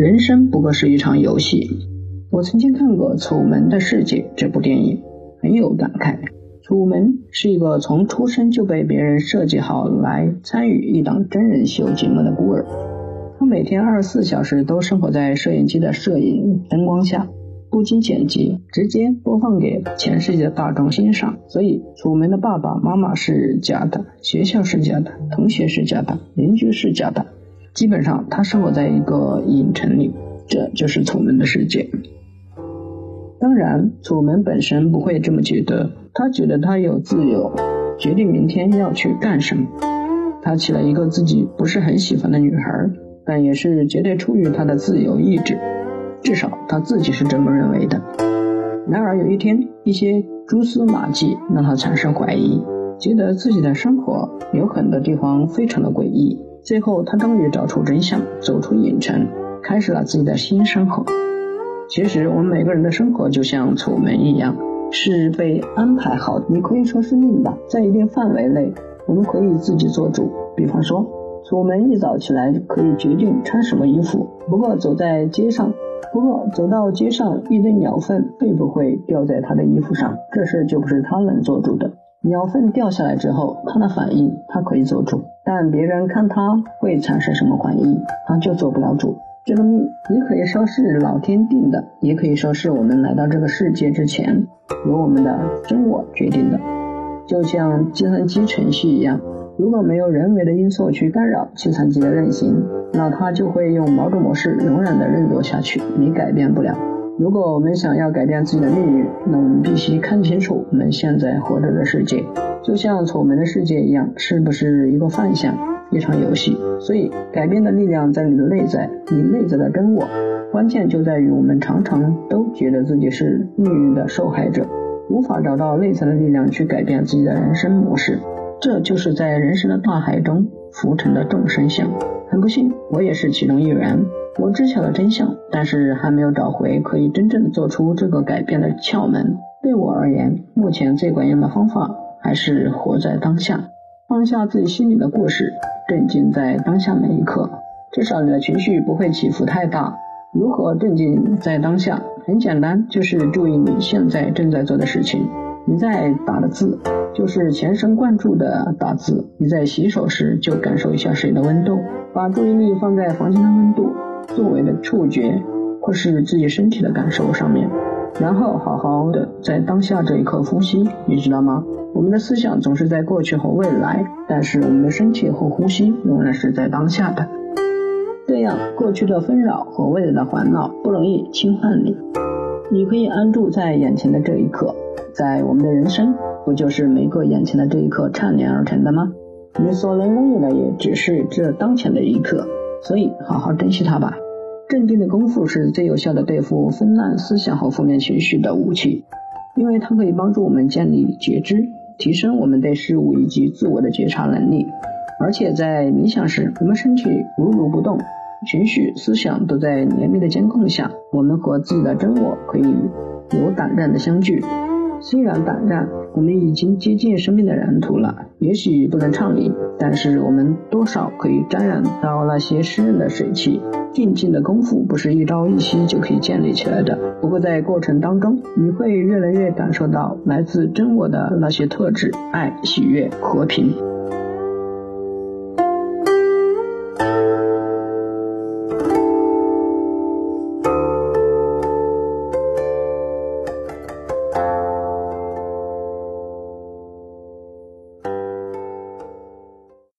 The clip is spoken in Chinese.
人生不过是一场游戏。我曾经看过《楚门的世界》这部电影，很有感慨。楚门是一个从出生就被别人设计好来参与一档真人秀节目的孤儿，他每天二十四小时都生活在摄影机的摄影灯光下。不经剪辑，直接播放给全世界的大众欣赏。所以，楚门的爸爸妈妈是假的，学校是假的，同学是假的，邻居是假的。基本上，他生活在一个影城里，这就是楚门的世界。当然，楚门本身不会这么觉得，他觉得他有自由，决定明天要去干什么。他起了一个自己不是很喜欢的女孩，但也是绝对出于他的自由意志。至少他自己是这么认为的。然而有一天，一些蛛丝马迹让他产生怀疑，觉得自己的生活有很多地方非常的诡异。最后，他终于找出真相，走出影城，开始了自己的新生活。其实，我们每个人的生活就像楚门一样，是被安排好的。你可以说是命吧，在一定范围内，我们可以自己做主。比方说，楚门一早起来可以决定穿什么衣服，不过走在街上。不过走到街上，一堆鸟粪并不会掉在他的衣服上？这事就不是他能做主的。鸟粪掉下来之后，它的反应它可以做主，但别人看它会产生什么反应，它就做不了主。这个命，你可以说是老天定的，也可以说是我们来到这个世界之前，由我们的真我决定的，就像计算机程序一样。如果没有人为的因素去干扰计算机的运行，那它就会用某种模式永远的运作下去，你改变不了。如果我们想要改变自己的命运，那我们必须看清楚我们现在活着的世界，就像丑门的世界一样，是不是一个幻象，一场游戏？所以，改变的力量在你的内在，你内在的真我。关键就在于我们常常都觉得自己是命运的受害者，无法找到内在的力量去改变自己的人生模式。这就是在人生的大海中浮沉的众生相。很不幸，我也是其中一员。我知晓了真相，但是还没有找回可以真正做出这个改变的窍门。对我而言，目前最管用的方法还是活在当下，放下自己心里的故事，镇静在当下每一刻。至少你的情绪不会起伏太大。如何镇静在当下？很简单，就是注意你现在正在做的事情。你在打的字，就是全神贯注的打字。你在洗手时，就感受一下水的温度，把注意力放在房间的温度、周围的触觉或是自己身体的感受上面，然后好好的在当下这一刻呼吸。你知道吗？我们的思想总是在过去和未来，但是我们的身体和呼吸永远是在当下的。这样，过去的纷扰和未来的烦恼不容易侵犯你。你可以安住在眼前的这一刻。在我们的人生，不就是每个眼前的这一刻串联而成的吗？你所能拥有的也只是这当前的一刻，所以好好珍惜它吧。镇定的功夫是最有效的对付纷乱思想和负面情绪的武器，因为它可以帮助我们建立觉知，提升我们对事物以及自我的觉察能力。而且在冥想时，我们身体如如不动，情绪、思想都在严密的监控下，我们和自己的真我可以有胆量的相聚。虽然胆战，我们已经接近生命的蓝图了。也许不能畅饮，但是我们多少可以沾染到那些湿润的水汽。定静的功夫不是一朝一夕就可以建立起来的。不过在过程当中，你会越来越感受到来自真我的那些特质：爱、喜悦、和平。